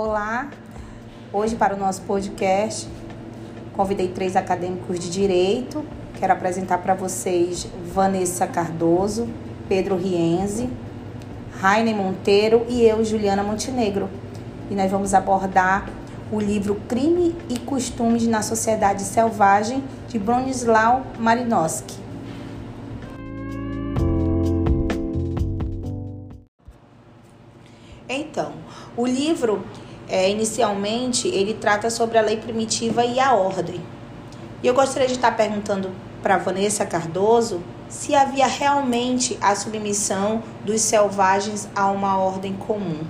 Olá, hoje para o nosso podcast convidei três acadêmicos de direito. Quero apresentar para vocês Vanessa Cardoso, Pedro Rienzi, Raine Monteiro e eu, Juliana Montenegro. E nós vamos abordar o livro Crime e Costumes na Sociedade Selvagem de Bronislau Malinowski. Então, o livro, é, inicialmente, ele trata sobre a lei primitiva e a ordem. E eu gostaria de estar perguntando para Vanessa Cardoso se havia realmente a submissão dos selvagens a uma ordem comum.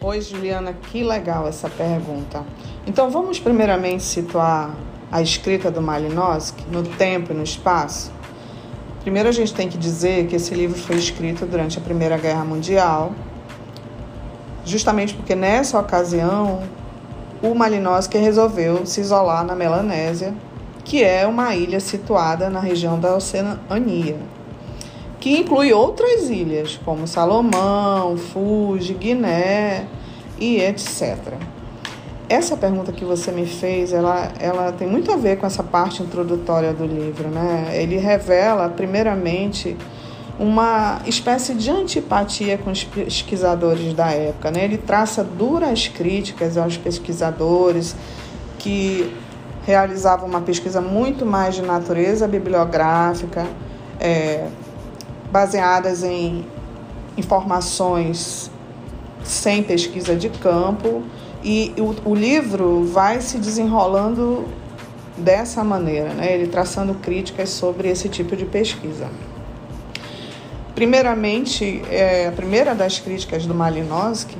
Oi, Juliana, que legal essa pergunta. Então, vamos primeiramente situar a escrita do Malinowski no tempo e no espaço? Primeiro, a gente tem que dizer que esse livro foi escrito durante a Primeira Guerra Mundial, justamente porque nessa ocasião o Malinowski resolveu se isolar na Melanésia, que é uma ilha situada na região da Oceania, que inclui outras ilhas, como Salomão, Fuji, Guiné e etc. Essa pergunta que você me fez, ela, ela tem muito a ver com essa parte introdutória do livro, né? Ele revela, primeiramente, uma espécie de antipatia com os pesquisadores da época, né? Ele traça duras críticas aos pesquisadores que realizavam uma pesquisa muito mais de natureza bibliográfica, é, baseadas em informações sem pesquisa de campo, e o, o livro vai se desenrolando dessa maneira, né? ele traçando críticas sobre esse tipo de pesquisa. Primeiramente, é, a primeira das críticas do Malinowski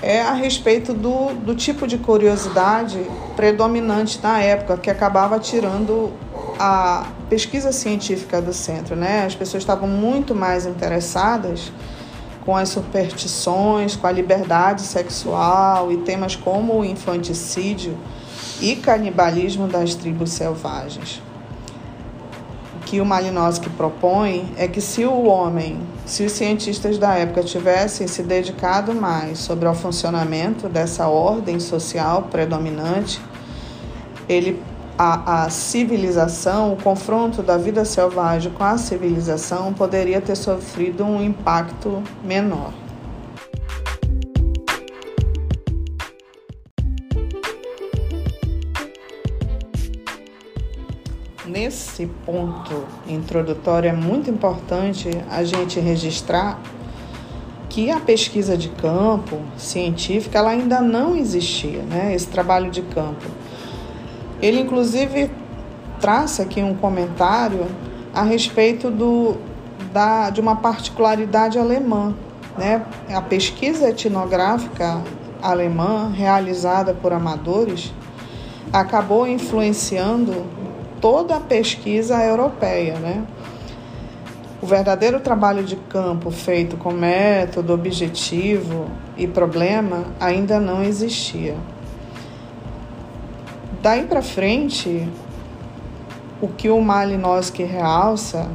é a respeito do, do tipo de curiosidade predominante na época, que acabava tirando a pesquisa científica do centro. Né? As pessoas estavam muito mais interessadas com as superstições, com a liberdade sexual e temas como o infanticídio e canibalismo das tribos selvagens. O que o Malinowski propõe é que se o homem, se os cientistas da época tivessem se dedicado mais sobre o funcionamento dessa ordem social predominante, ele a, a civilização, o confronto da vida selvagem com a civilização poderia ter sofrido um impacto menor. Nesse ponto introdutório é muito importante a gente registrar que a pesquisa de campo científica ela ainda não existia, né? Esse trabalho de campo ele, inclusive, traça aqui um comentário a respeito do, da, de uma particularidade alemã. Né? A pesquisa etnográfica alemã, realizada por amadores, acabou influenciando toda a pesquisa europeia. Né? O verdadeiro trabalho de campo feito com método, objetivo e problema ainda não existia. Daí para frente, o que o Malinowski realça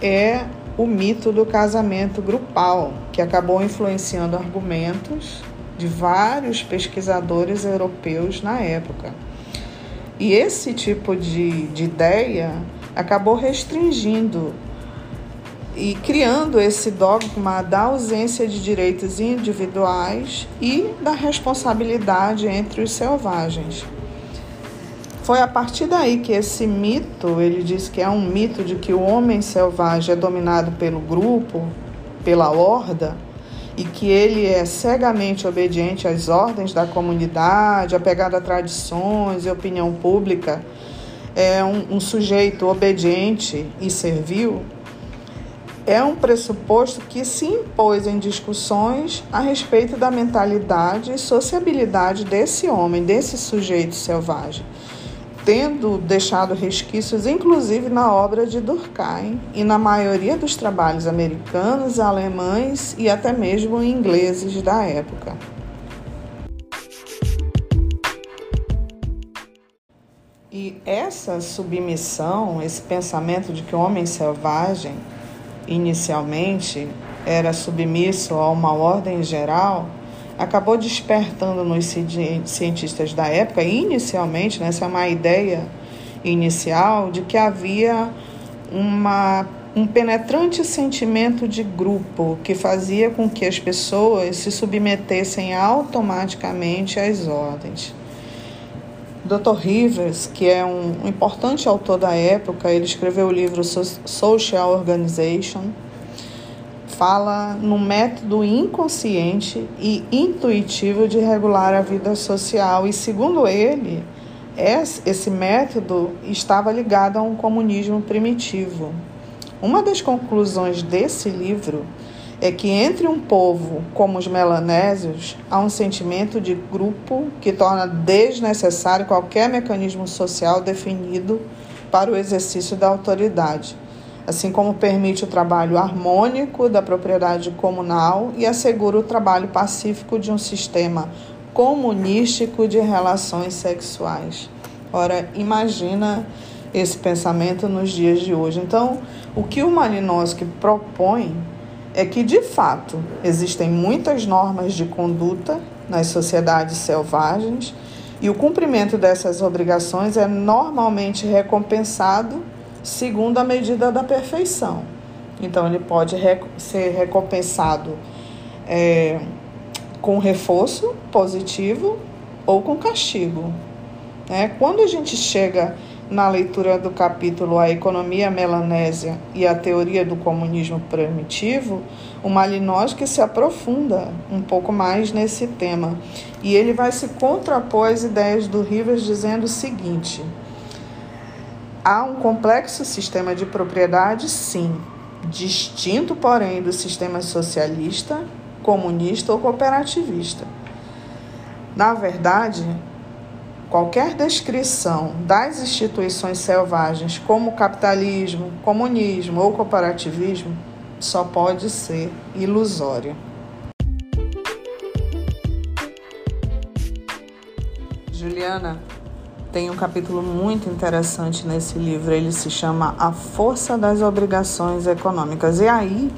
é o mito do casamento grupal, que acabou influenciando argumentos de vários pesquisadores europeus na época. E esse tipo de, de ideia acabou restringindo e criando esse dogma da ausência de direitos individuais e da responsabilidade entre os selvagens. Foi a partir daí que esse mito, ele diz que é um mito de que o homem selvagem é dominado pelo grupo, pela horda, e que ele é cegamente obediente às ordens da comunidade, apegado a tradições e opinião pública, é um, um sujeito obediente e servil, é um pressuposto que se impôs em discussões a respeito da mentalidade e sociabilidade desse homem, desse sujeito selvagem tendo deixado resquícios, inclusive na obra de Durkheim e na maioria dos trabalhos americanos, alemães e até mesmo ingleses da época. E essa submissão, esse pensamento de que o homem selvagem, inicialmente, era submisso a uma ordem geral, acabou despertando nos cientistas da época, inicialmente, né, essa é uma ideia inicial, de que havia uma, um penetrante sentimento de grupo que fazia com que as pessoas se submetessem automaticamente às ordens. Dr. Rivers, que é um importante autor da época, ele escreveu o livro Social Organization, fala no método inconsciente e intuitivo de regular a vida social e segundo ele, esse método estava ligado a um comunismo primitivo. Uma das conclusões desse livro é que entre um povo como os melanésios há um sentimento de grupo que torna desnecessário qualquer mecanismo social definido para o exercício da autoridade, assim como permite o trabalho harmônico da propriedade comunal e assegura o trabalho pacífico de um sistema comunístico de relações sexuais. Ora, imagina esse pensamento nos dias de hoje. Então, o que o Malinowski propõe é que, de fato, existem muitas normas de conduta nas sociedades selvagens e o cumprimento dessas obrigações é normalmente recompensado segundo a medida da perfeição. Então, ele pode ser recompensado é, com reforço positivo ou com castigo. Né? Quando a gente chega na leitura do capítulo A Economia Melanésia e a Teoria do Comunismo Primitivo, o Malinowski se aprofunda um pouco mais nesse tema. E ele vai se contrapor às ideias do Rivers dizendo o seguinte: há um complexo sistema de propriedade, sim, distinto, porém, do sistema socialista, comunista ou cooperativista. Na verdade, Qualquer descrição das instituições selvagens como capitalismo, comunismo ou cooperativismo só pode ser ilusória. Juliana, tem um capítulo muito interessante nesse livro. Ele se chama A Força das Obrigações Econômicas. E aí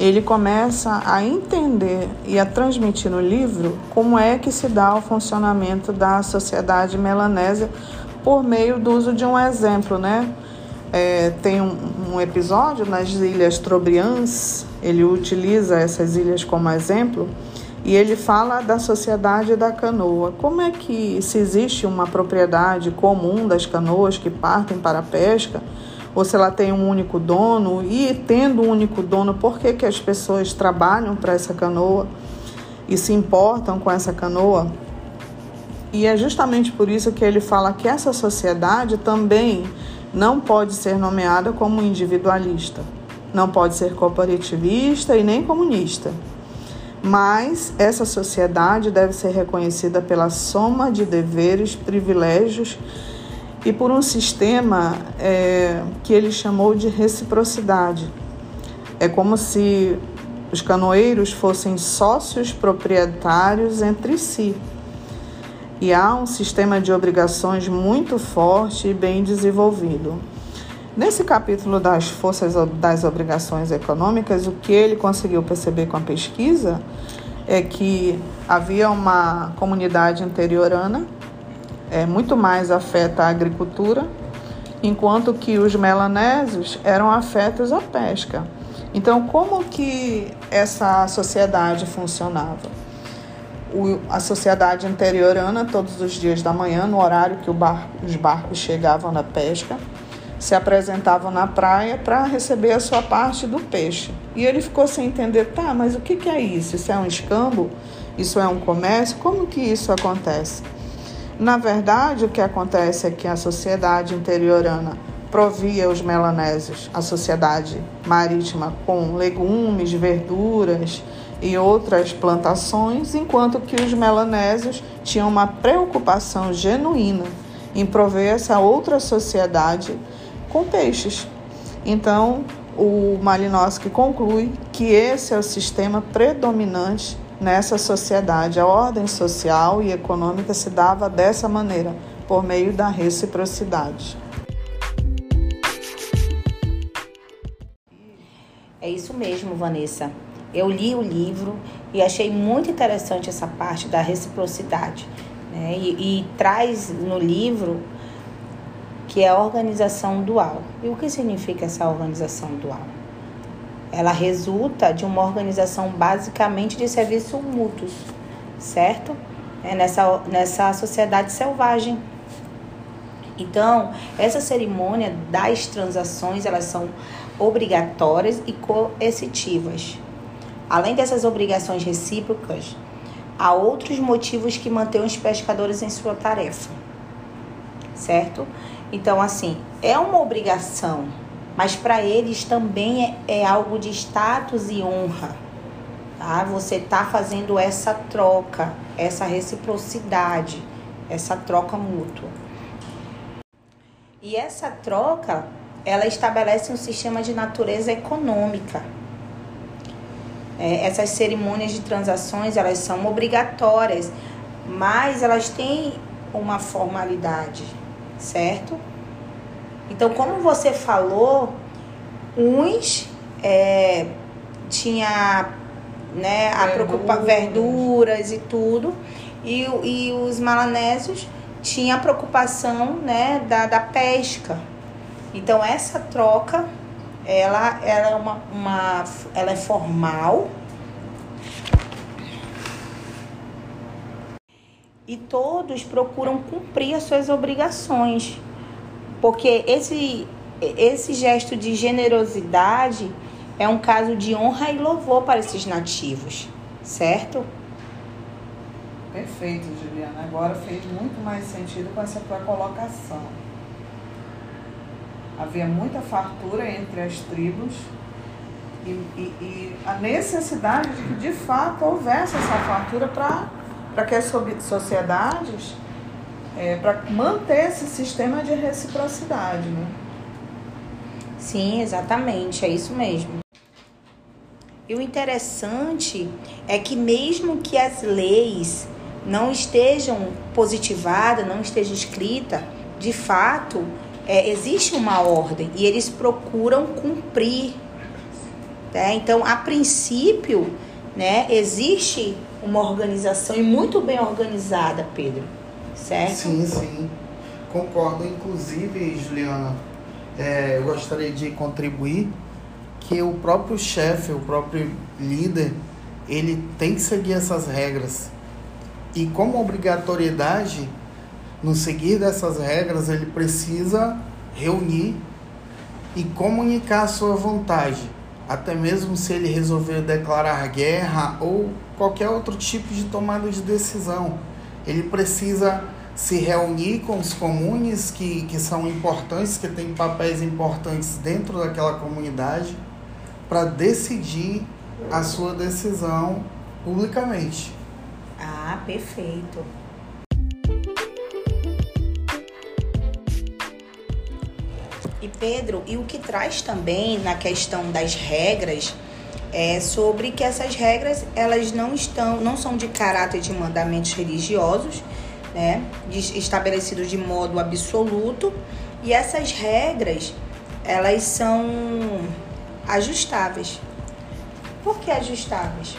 ele começa a entender e a transmitir no livro como é que se dá o funcionamento da sociedade melanésia por meio do uso de um exemplo, né? É, tem um, um, episódio nas Ilhas Trobriands, ele utiliza essas ilhas como exemplo e ele fala da sociedade da canoa. Como é que se existe uma propriedade comum das canoas que partem para a pesca? ou se ela tem um único dono, e tendo um único dono, por que, que as pessoas trabalham para essa canoa e se importam com essa canoa? E é justamente por isso que ele fala que essa sociedade também não pode ser nomeada como individualista, não pode ser cooperativista e nem comunista. Mas essa sociedade deve ser reconhecida pela soma de deveres, privilégios e por um sistema é, que ele chamou de reciprocidade. É como se os canoeiros fossem sócios proprietários entre si. E há um sistema de obrigações muito forte e bem desenvolvido. Nesse capítulo das forças das obrigações econômicas, o que ele conseguiu perceber com a pesquisa é que havia uma comunidade interiorana é, muito mais afeta a agricultura, enquanto que os melanésios eram afetos à pesca. Então, como que essa sociedade funcionava? O, a sociedade interiorana, todos os dias da manhã, no horário que barco, os barcos chegavam na pesca, se apresentavam na praia para receber a sua parte do peixe. E ele ficou sem entender, tá, mas o que, que é isso? Isso é um escambo? Isso é um comércio? Como que isso acontece? Na verdade, o que acontece é que a sociedade interiorana provia os melanésios, a sociedade marítima, com legumes, verduras e outras plantações, enquanto que os melanésios tinham uma preocupação genuína em prover essa outra sociedade com peixes. Então, o Malinowski conclui que esse é o sistema predominante nessa sociedade. A ordem social e econômica se dava dessa maneira, por meio da reciprocidade. É isso mesmo, Vanessa. Eu li o livro e achei muito interessante essa parte da reciprocidade. Né? E, e traz no livro que é a organização dual. E o que significa essa organização dual? Ela resulta de uma organização basicamente de serviços mútuos, certo? É nessa, nessa sociedade selvagem. Então, essa cerimônia das transações, elas são obrigatórias e coercitivas. Além dessas obrigações recíprocas, há outros motivos que mantêm os pescadores em sua tarefa, certo? Então, assim, é uma obrigação, mas para eles também é, é, algo de status e honra, tá? Você está fazendo essa troca, essa reciprocidade, essa troca mútua. E essa troca, ela estabelece um sistema de natureza econômica. É, essas cerimônias de transações, elas são obrigatórias, mas elas têm uma formalidade, certo? Então, como você falou, uns é, tinha né, a preocupa verduras e tudo, e, e os malanésios tinha a preocupação né, da, da pesca. Então essa troca ela, ela, é uma, uma, ela é formal e todos procuram cumprir as suas obrigações. Porque esse, esse gesto de generosidade é um caso de honra e louvor para esses nativos, certo? Perfeito, Juliana. Agora fez muito mais sentido com essa tua colocação. Havia muita fartura entre as tribos e, e, e a necessidade de que de fato houvesse essa fartura para que as sociedades, é, para manter esse sistema de reciprocidade. Né? Sim, exatamente, é isso mesmo. E o interessante é que mesmo que as leis não estejam positivadas, não esteja escrita, de fato, é, existe uma ordem e eles procuram cumprir. Tá? Então, a princípio, né, existe uma organização e muito bem organizada, Pedro. Certo? Sim, sim. Concordo. Inclusive, Juliana, é, eu gostaria de contribuir que o próprio chefe, o próprio líder, ele tem que seguir essas regras. E como obrigatoriedade, no seguir dessas regras, ele precisa reunir e comunicar a sua vontade, até mesmo se ele resolver declarar guerra ou qualquer outro tipo de tomada de decisão. Ele precisa se reunir com os comunes que, que são importantes, que têm papéis importantes dentro daquela comunidade, para decidir a sua decisão publicamente. Ah, perfeito. Pedro, e o que traz também na questão das regras é sobre que essas regras elas não estão, não são de caráter de mandamentos religiosos, né, estabelecidos de modo absoluto, e essas regras elas são ajustáveis. Por que ajustáveis?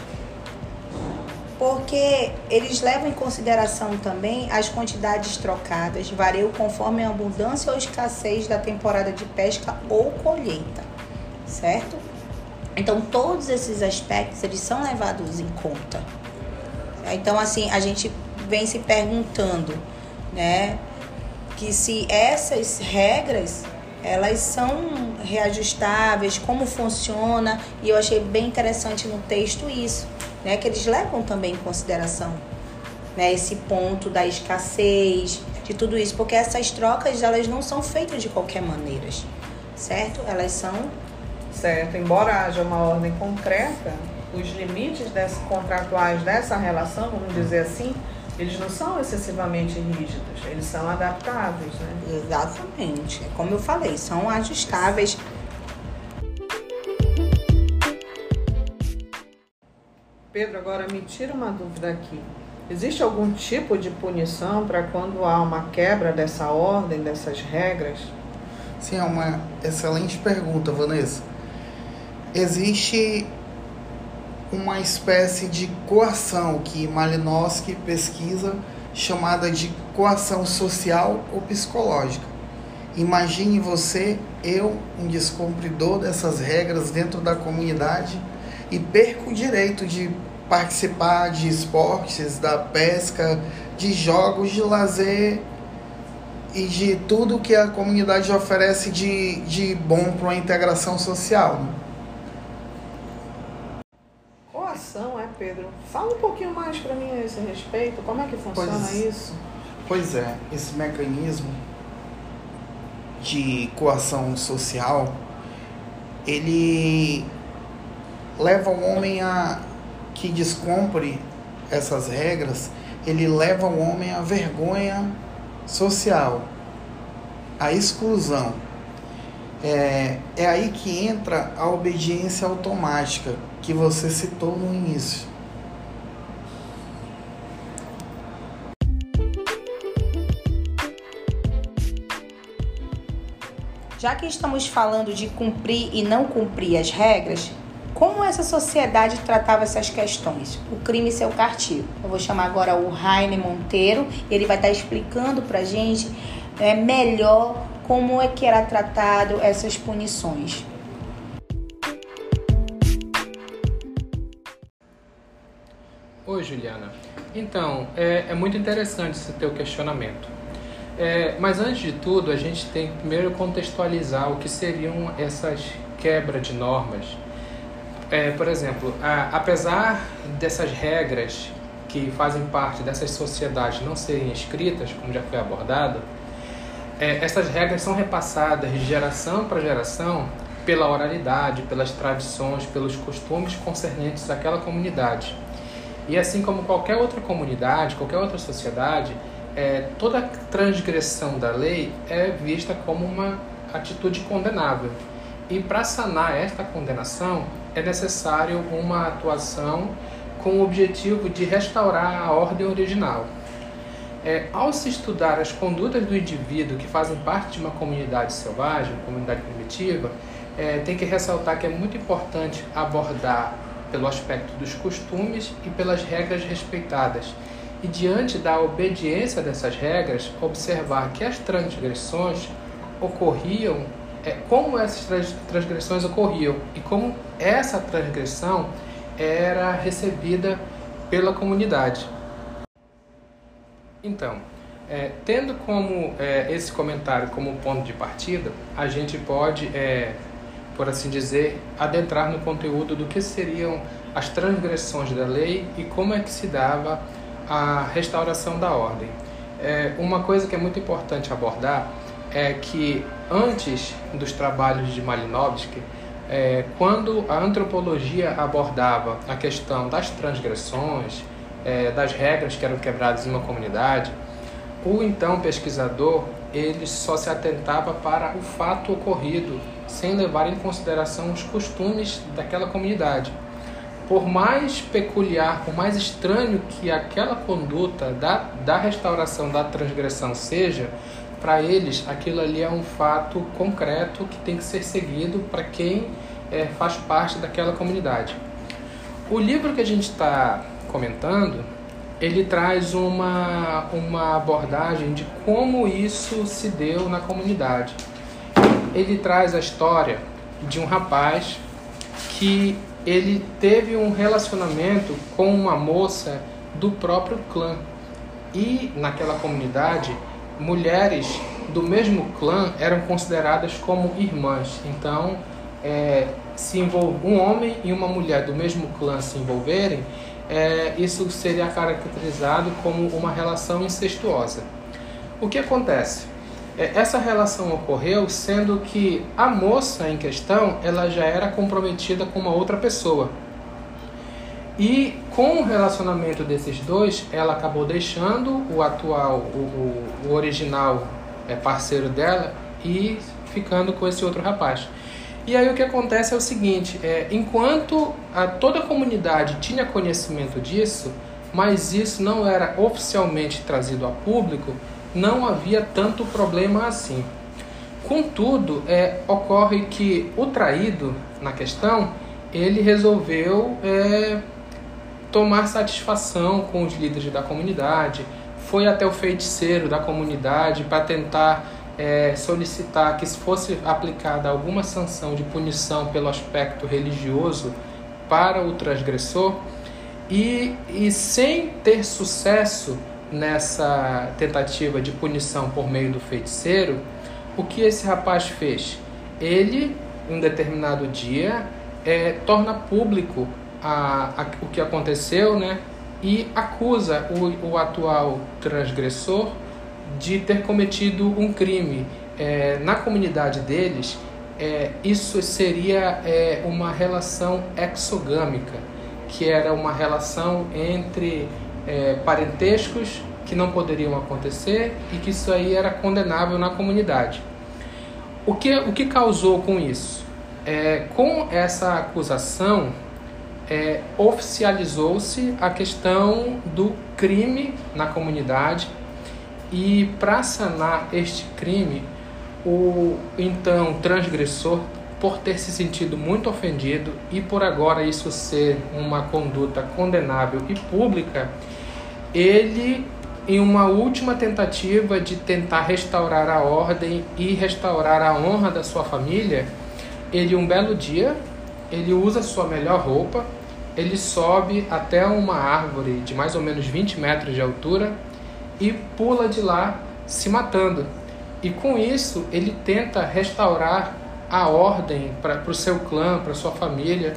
Porque eles levam em consideração também as quantidades trocadas, variam conforme a abundância ou escassez da temporada de pesca ou colheita, certo? Então todos esses aspectos eles são levados em conta. Então assim a gente vem se perguntando, né, que se essas regras elas são reajustáveis, como funciona, e eu achei bem interessante no texto isso né, que eles levam também em consideração né, esse ponto da escassez, de tudo isso, porque essas trocas elas não são feitas de qualquer maneira, certo? Elas são certo, embora haja uma ordem concreta, os limites desse, contratuais dessa relação, vamos dizer assim, eles não são excessivamente rígidos, eles são adaptáveis, né? Exatamente. É como eu falei, são ajustáveis Pedro, agora me tira uma dúvida aqui. Existe algum tipo de punição para quando há uma quebra dessa ordem, dessas regras? Sim, é uma excelente pergunta, Vanessa. Existe uma espécie de coação que Malinowski pesquisa chamada de coação social ou psicológica. Imagine você, eu, um descumpridor dessas regras dentro da comunidade e perco o direito de participar de esportes, da pesca, de jogos de lazer e de tudo que a comunidade oferece de, de bom para uma integração social. Né? Coação, é, Pedro? Fala um pouquinho mais para mim a esse respeito. Como é que funciona pois, isso? Pois é, esse mecanismo de coação social, ele leva o homem a que descumpre essas regras, ele leva o homem à vergonha social, à exclusão. É, é aí que entra a obediência automática que você citou no início. Já que estamos falando de cumprir e não cumprir as regras, como essa sociedade tratava essas questões? O crime e seu cartigo. Eu vou chamar agora o Raine Monteiro, ele vai estar explicando para a gente é, melhor como é que era tratado essas punições. Oi, Juliana. Então, é, é muito interessante esse teu questionamento. É, mas antes de tudo, a gente tem que primeiro contextualizar o que seriam essas quebras de normas. É, por exemplo, a, apesar dessas regras que fazem parte dessas sociedades não serem escritas, como já foi abordado, é, essas regras são repassadas de geração para geração pela oralidade, pelas tradições, pelos costumes concernentes àquela comunidade. E assim como qualquer outra comunidade, qualquer outra sociedade, é, toda transgressão da lei é vista como uma atitude condenável. E para sanar esta condenação é necessário uma atuação com o objetivo de restaurar a ordem original. É, ao se estudar as condutas do indivíduo que fazem parte de uma comunidade selvagem, comunidade primitiva, é, tem que ressaltar que é muito importante abordar pelo aspecto dos costumes e pelas regras respeitadas e, diante da obediência dessas regras, observar que as transgressões ocorriam, é, como essas transgressões ocorriam e como essa transgressão era recebida pela comunidade. Então, é, tendo como é, esse comentário como ponto de partida, a gente pode, é, por assim dizer, adentrar no conteúdo do que seriam as transgressões da lei e como é que se dava a restauração da ordem. É, uma coisa que é muito importante abordar é que antes dos trabalhos de Malinowski, é, quando a antropologia abordava a questão das transgressões, é, das regras que eram quebradas em uma comunidade, o então pesquisador ele só se atentava para o fato ocorrido, sem levar em consideração os costumes daquela comunidade. Por mais peculiar, por mais estranho que aquela conduta da, da restauração da transgressão seja, para eles aquilo ali é um fato concreto que tem que ser seguido para quem é, faz parte daquela comunidade. O livro que a gente está comentando, ele traz uma, uma abordagem de como isso se deu na comunidade. Ele traz a história de um rapaz que ele teve um relacionamento com uma moça do próprio clã. E naquela comunidade, mulheres do mesmo clã eram consideradas como irmãs. Então, é, se envolve um homem e uma mulher do mesmo clã se envolverem, é, isso seria caracterizado como uma relação incestuosa. O que acontece? É, essa relação ocorreu sendo que a moça em questão ela já era comprometida com uma outra pessoa. E com o relacionamento desses dois, ela acabou deixando o atual, o, o original é, parceiro dela e ficando com esse outro rapaz. E aí o que acontece é o seguinte: é, enquanto a, toda a comunidade tinha conhecimento disso, mas isso não era oficialmente trazido a público, não havia tanto problema assim. Contudo, é, ocorre que o traído na questão, ele resolveu é, tomar satisfação com os líderes da comunidade, foi até o feiticeiro da comunidade para tentar é, solicitar que fosse aplicada alguma sanção de punição pelo aspecto religioso para o transgressor e, e sem ter sucesso nessa tentativa de punição por meio do feiticeiro, o que esse rapaz fez? Ele, em um determinado dia, é, torna público a, a, o que aconteceu né, e acusa o, o atual transgressor de ter cometido um crime. É, na comunidade deles, é, isso seria é, uma relação exogâmica, que era uma relação entre é, parentescos que não poderiam acontecer e que isso aí era condenável na comunidade. O que, o que causou com isso? É, com essa acusação, é, oficializou-se a questão do crime na comunidade. E para sanar este crime, o então transgressor, por ter se sentido muito ofendido e por agora isso ser uma conduta condenável e pública, ele, em uma última tentativa de tentar restaurar a ordem e restaurar a honra da sua família, ele um belo dia, ele usa sua melhor roupa, ele sobe até uma árvore de mais ou menos 20 metros de altura e pula de lá se matando. E com isso ele tenta restaurar a ordem para o seu clã, para sua família.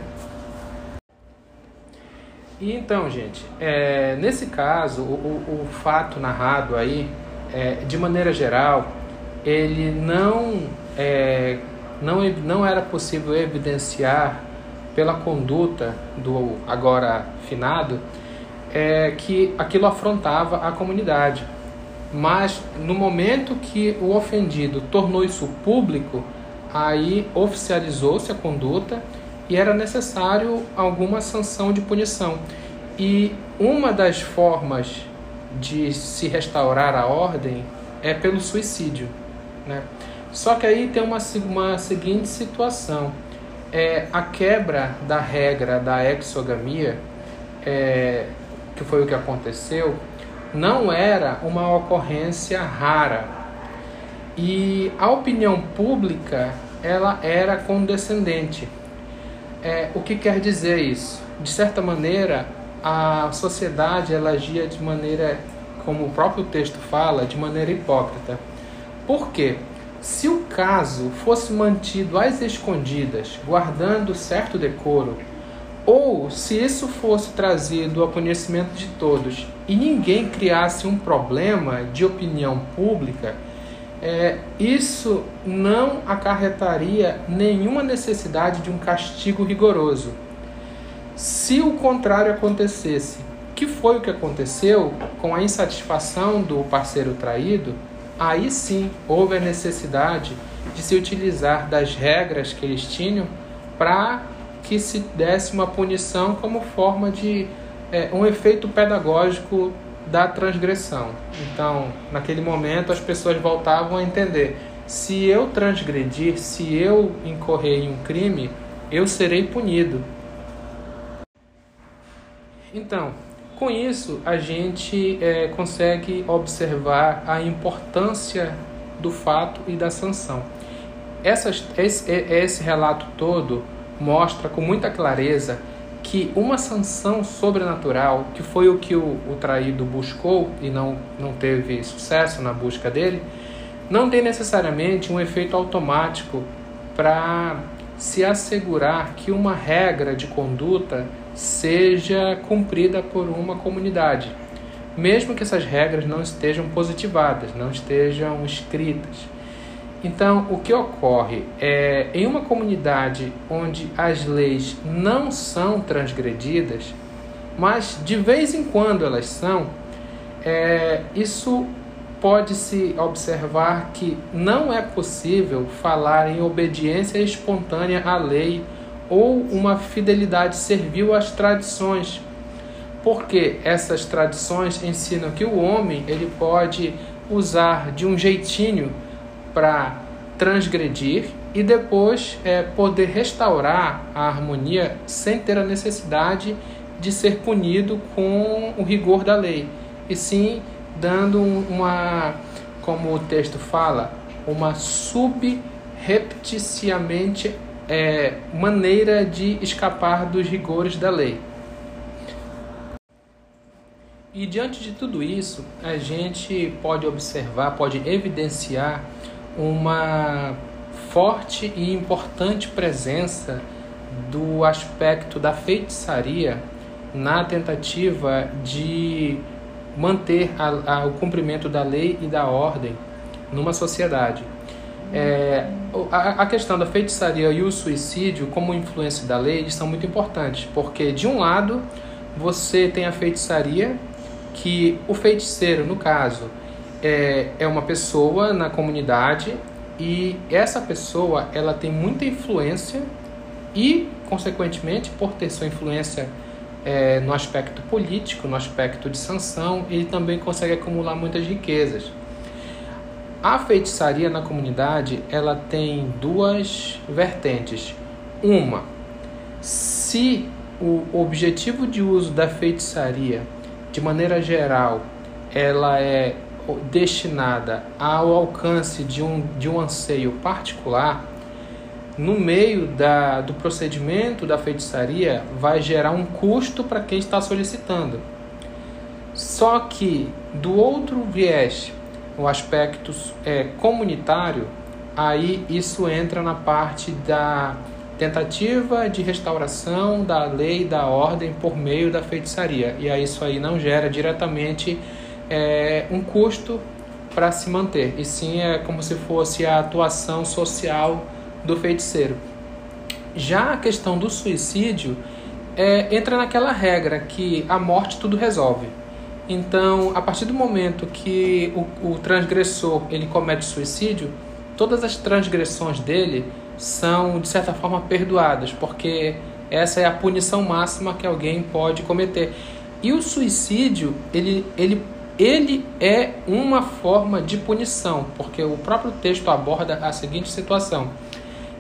E então, gente, é, nesse caso, o, o, fato narrado aí, é, de maneira geral, ele não, é, não, não era possível evidenciar pela conduta do agora finado é, que aquilo afrontava a comunidade. Mas no momento que o ofendido tornou isso público, aí oficializou-se a conduta e era necessário alguma sanção de punição. E uma das formas de se restaurar a ordem é pelo suicídio. Né? Só que aí tem uma, uma seguinte situação: é a quebra da regra da exogamia é, que foi o que aconteceu, não era uma ocorrência rara. E a opinião pública ela era condescendente. É, o que quer dizer isso? De certa maneira, a sociedade ela agia de maneira, como o próprio texto fala, de maneira hipócrita. Por quê? Se o caso fosse mantido às escondidas, guardando certo decoro, ou se isso fosse trazido ao conhecimento de todos e ninguém criasse um problema de opinião pública, é, isso não acarretaria nenhuma necessidade de um castigo rigoroso. Se o contrário acontecesse, que foi o que aconteceu com a insatisfação do parceiro traído, aí sim houve a necessidade de se utilizar das regras que eles tinham para que se desse uma punição como forma de é, um efeito pedagógico da transgressão. Então, naquele momento, as pessoas voltavam a entender: se eu transgredir, se eu incorrer em um crime, eu serei punido. Então, com isso, a gente é, consegue observar a importância do fato e da sanção. Essas, esse, esse relato todo mostra com muita clareza que uma sanção sobrenatural, que foi o que o, o traído buscou e não, não teve sucesso na busca dele, não tem necessariamente um efeito automático para se assegurar que uma regra de conduta seja cumprida por uma comunidade, mesmo que essas regras não estejam positivadas, não estejam escritas. Então, o que ocorre é em uma comunidade onde as leis não são transgredidas, mas de vez em quando elas são, é, isso pode-se observar que não é possível falar em obediência espontânea à lei ou uma fidelidade servil às tradições, porque essas tradições ensinam que o homem ele pode usar de um jeitinho para transgredir e depois é, poder restaurar a harmonia sem ter a necessidade de ser punido com o rigor da lei, e sim dando uma, como o texto fala, uma subrepticiamente é, maneira de escapar dos rigores da lei. E diante de tudo isso, a gente pode observar, pode evidenciar uma forte e importante presença do aspecto da feitiçaria na tentativa de manter a, a, o cumprimento da lei e da ordem numa sociedade. É, a, a, questão da feitiçaria e o suicídio, como influência da lei, são muito importantes, porque de um lado você tem a feitiçaria, que o feiticeiro, no caso, é, é uma pessoa na comunidade e essa pessoa ela tem muita influência e, consequentemente, por ter sua influência é, no aspecto político, no aspecto de sanção, ele também consegue acumular muitas riquezas. A feitiçaria na comunidade ela tem duas vertentes. Uma, se o objetivo de uso da feitiçaria, de maneira geral, ela é destinada ao alcance de um, de um anseio particular, no meio da, do procedimento da feitiçaria vai gerar um custo para quem está solicitando. Só que do outro viés, o aspecto é, comunitário, aí isso entra na parte da tentativa de restauração da lei da ordem por meio da feitiçaria. E aí isso aí não gera diretamente é, um custo para se manter, e sim é como se fosse a atuação social do feiticeiro. Já a questão do suicídio é, entra naquela regra que a morte tudo resolve. Então, a partir do momento que o, o transgressor ele comete suicídio, todas as transgressões dele são de certa forma perdoadas, porque essa é a punição máxima que alguém pode cometer. E o suicídio, ele, ele ele é uma forma de punição, porque o próprio texto aborda a seguinte situação: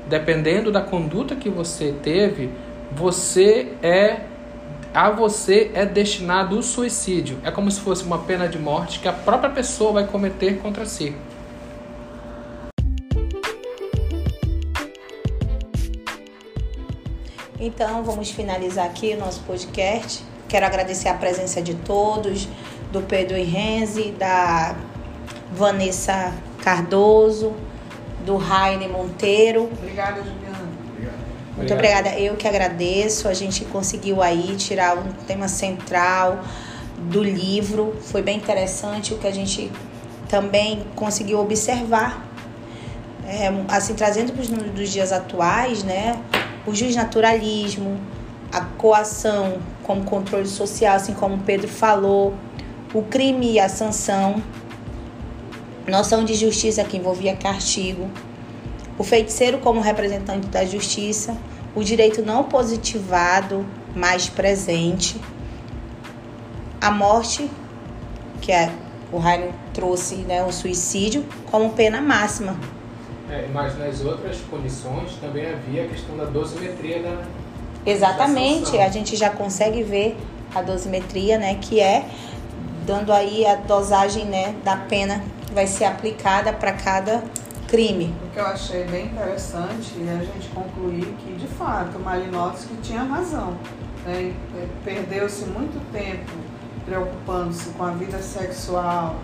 dependendo da conduta que você teve, você é a você é destinado o suicídio. É como se fosse uma pena de morte que a própria pessoa vai cometer contra si. Então, vamos finalizar aqui o nosso podcast. Quero agradecer a presença de todos, do Pedro Henrique, da Vanessa Cardoso, do Raine Monteiro. Obrigada. Muito obrigada. Eu que agradeço. A gente conseguiu aí tirar um tema central do livro. Foi bem interessante o que a gente também conseguiu observar. É, assim, trazendo para os dias atuais, né? O justnaturalismo, a coação como controle social, assim como o Pedro falou, o crime e a sanção, noção de justiça que envolvia castigo, o feiticeiro como representante da justiça, o direito não positivado, mais presente, a morte, que é, o Rainer trouxe né, o suicídio, como pena máxima. É, mas nas outras punições também havia a questão da dosimetria da. Exatamente, da a gente já consegue ver a dosimetria, né, que é dando aí a dosagem né, da pena que vai ser aplicada para cada crime. O que eu achei bem interessante é a gente concluir que, de fato, Malinowski tinha razão. Né? Perdeu-se muito tempo preocupando-se com a vida sexual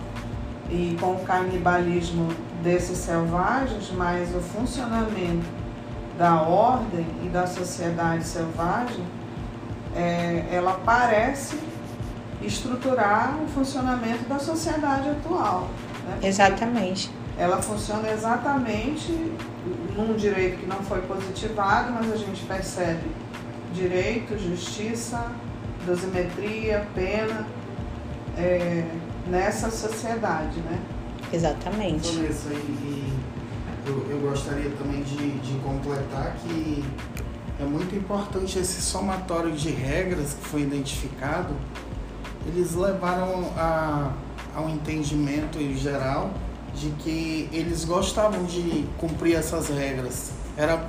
e com o canibalismo desses selvagens, mas o funcionamento da ordem e da sociedade selvagem, é, ela parece estruturar o funcionamento da sociedade atual. Né? Exatamente. Ela funciona exatamente num direito que não foi positivado, mas a gente percebe direito, justiça, dosimetria, pena é, nessa sociedade, né? Exatamente. Vanessa, e, eu, eu gostaria também de, de completar que é muito importante esse somatório de regras que foi identificado eles levaram a, a um entendimento geral de que eles gostavam de cumprir essas regras. Era,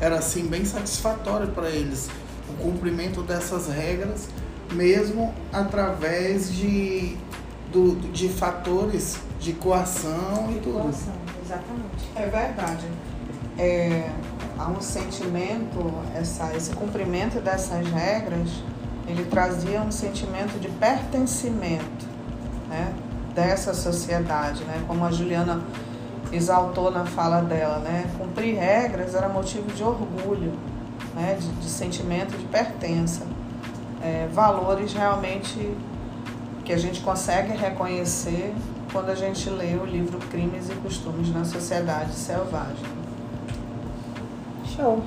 era assim bem satisfatório para eles o cumprimento dessas regras, mesmo através de, do, de fatores de coação e tudo. Coação, exatamente. É verdade. É, há um sentimento, essa, esse cumprimento dessas regras, ele trazia um sentimento de pertencimento né, dessa sociedade, né, como a Juliana exaltou na fala dela, né, cumprir regras era motivo de orgulho, né, de, de sentimento de pertença, é, valores realmente que a gente consegue reconhecer quando a gente lê o livro Crimes e Costumes na Sociedade Selvagem. Show.